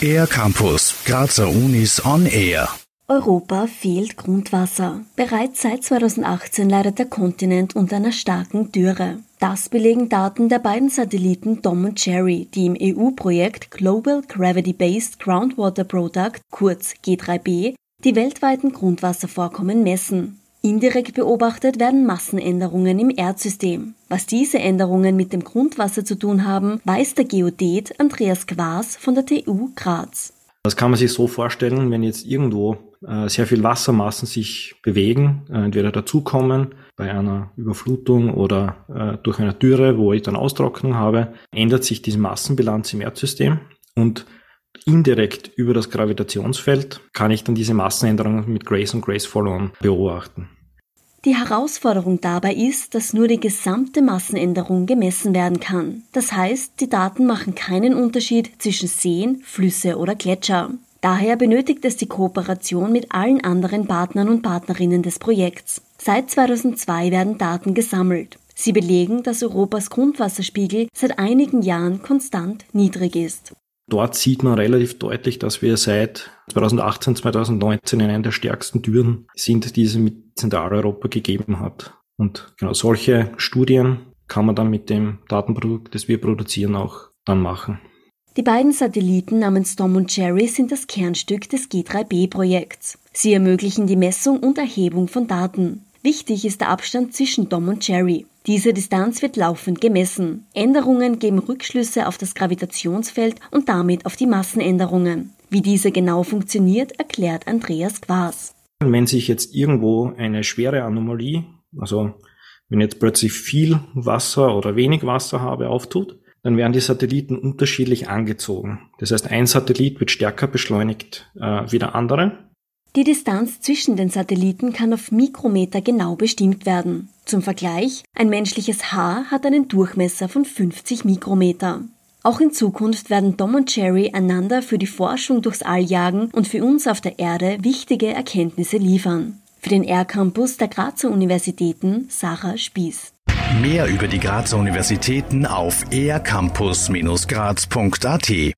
Air Campus, Grazer Unis on Air. Europa fehlt Grundwasser. Bereits seit 2018 leidet der Kontinent unter einer starken Dürre. Das belegen Daten der beiden Satelliten Dom und Jerry, die im EU-Projekt Global Gravity-Based Groundwater Product, kurz G3B, die weltweiten Grundwasservorkommen messen. Indirekt beobachtet werden Massenänderungen im Erdsystem. Was diese Änderungen mit dem Grundwasser zu tun haben, weiß der Geodät Andreas Quas von der TU Graz. Das kann man sich so vorstellen, wenn jetzt irgendwo äh, sehr viel Wassermassen sich bewegen, äh, entweder dazukommen bei einer Überflutung oder äh, durch eine Dürre, wo ich dann Austrocknung habe, ändert sich diese Massenbilanz im Erdsystem und indirekt über das Gravitationsfeld kann ich dann diese Massenänderungen mit Grace und Grace Follow-on beobachten. Die Herausforderung dabei ist, dass nur die gesamte Massenänderung gemessen werden kann. Das heißt, die Daten machen keinen Unterschied zwischen Seen, Flüsse oder Gletscher. Daher benötigt es die Kooperation mit allen anderen Partnern und Partnerinnen des Projekts. Seit 2002 werden Daten gesammelt. Sie belegen, dass Europas Grundwasserspiegel seit einigen Jahren konstant niedrig ist. Dort sieht man relativ deutlich, dass wir seit 2018, 2019 in einer der stärksten Dürren sind, die es mit Zentraleuropa gegeben hat. Und genau solche Studien kann man dann mit dem Datenprodukt, das wir produzieren, auch dann machen. Die beiden Satelliten namens Tom und Jerry sind das Kernstück des G3B-Projekts. Sie ermöglichen die Messung und Erhebung von Daten. Wichtig ist der Abstand zwischen Tom und Jerry. Diese Distanz wird laufend gemessen. Änderungen geben Rückschlüsse auf das Gravitationsfeld und damit auf die Massenänderungen. Wie diese genau funktioniert, erklärt Andreas Quas. Wenn sich jetzt irgendwo eine schwere Anomalie, also wenn jetzt plötzlich viel Wasser oder wenig Wasser habe, auftut, dann werden die Satelliten unterschiedlich angezogen. Das heißt, ein Satellit wird stärker beschleunigt äh, wie der andere. Die Distanz zwischen den Satelliten kann auf Mikrometer genau bestimmt werden. Zum Vergleich, ein menschliches Haar hat einen Durchmesser von 50 Mikrometer. Auch in Zukunft werden Dom und Jerry einander für die Forschung durchs All jagen und für uns auf der Erde wichtige Erkenntnisse liefern. Für den R-Campus der Grazer Universitäten Sarah Spieß. Mehr über die Grazer Universitäten auf ercampus-graz.at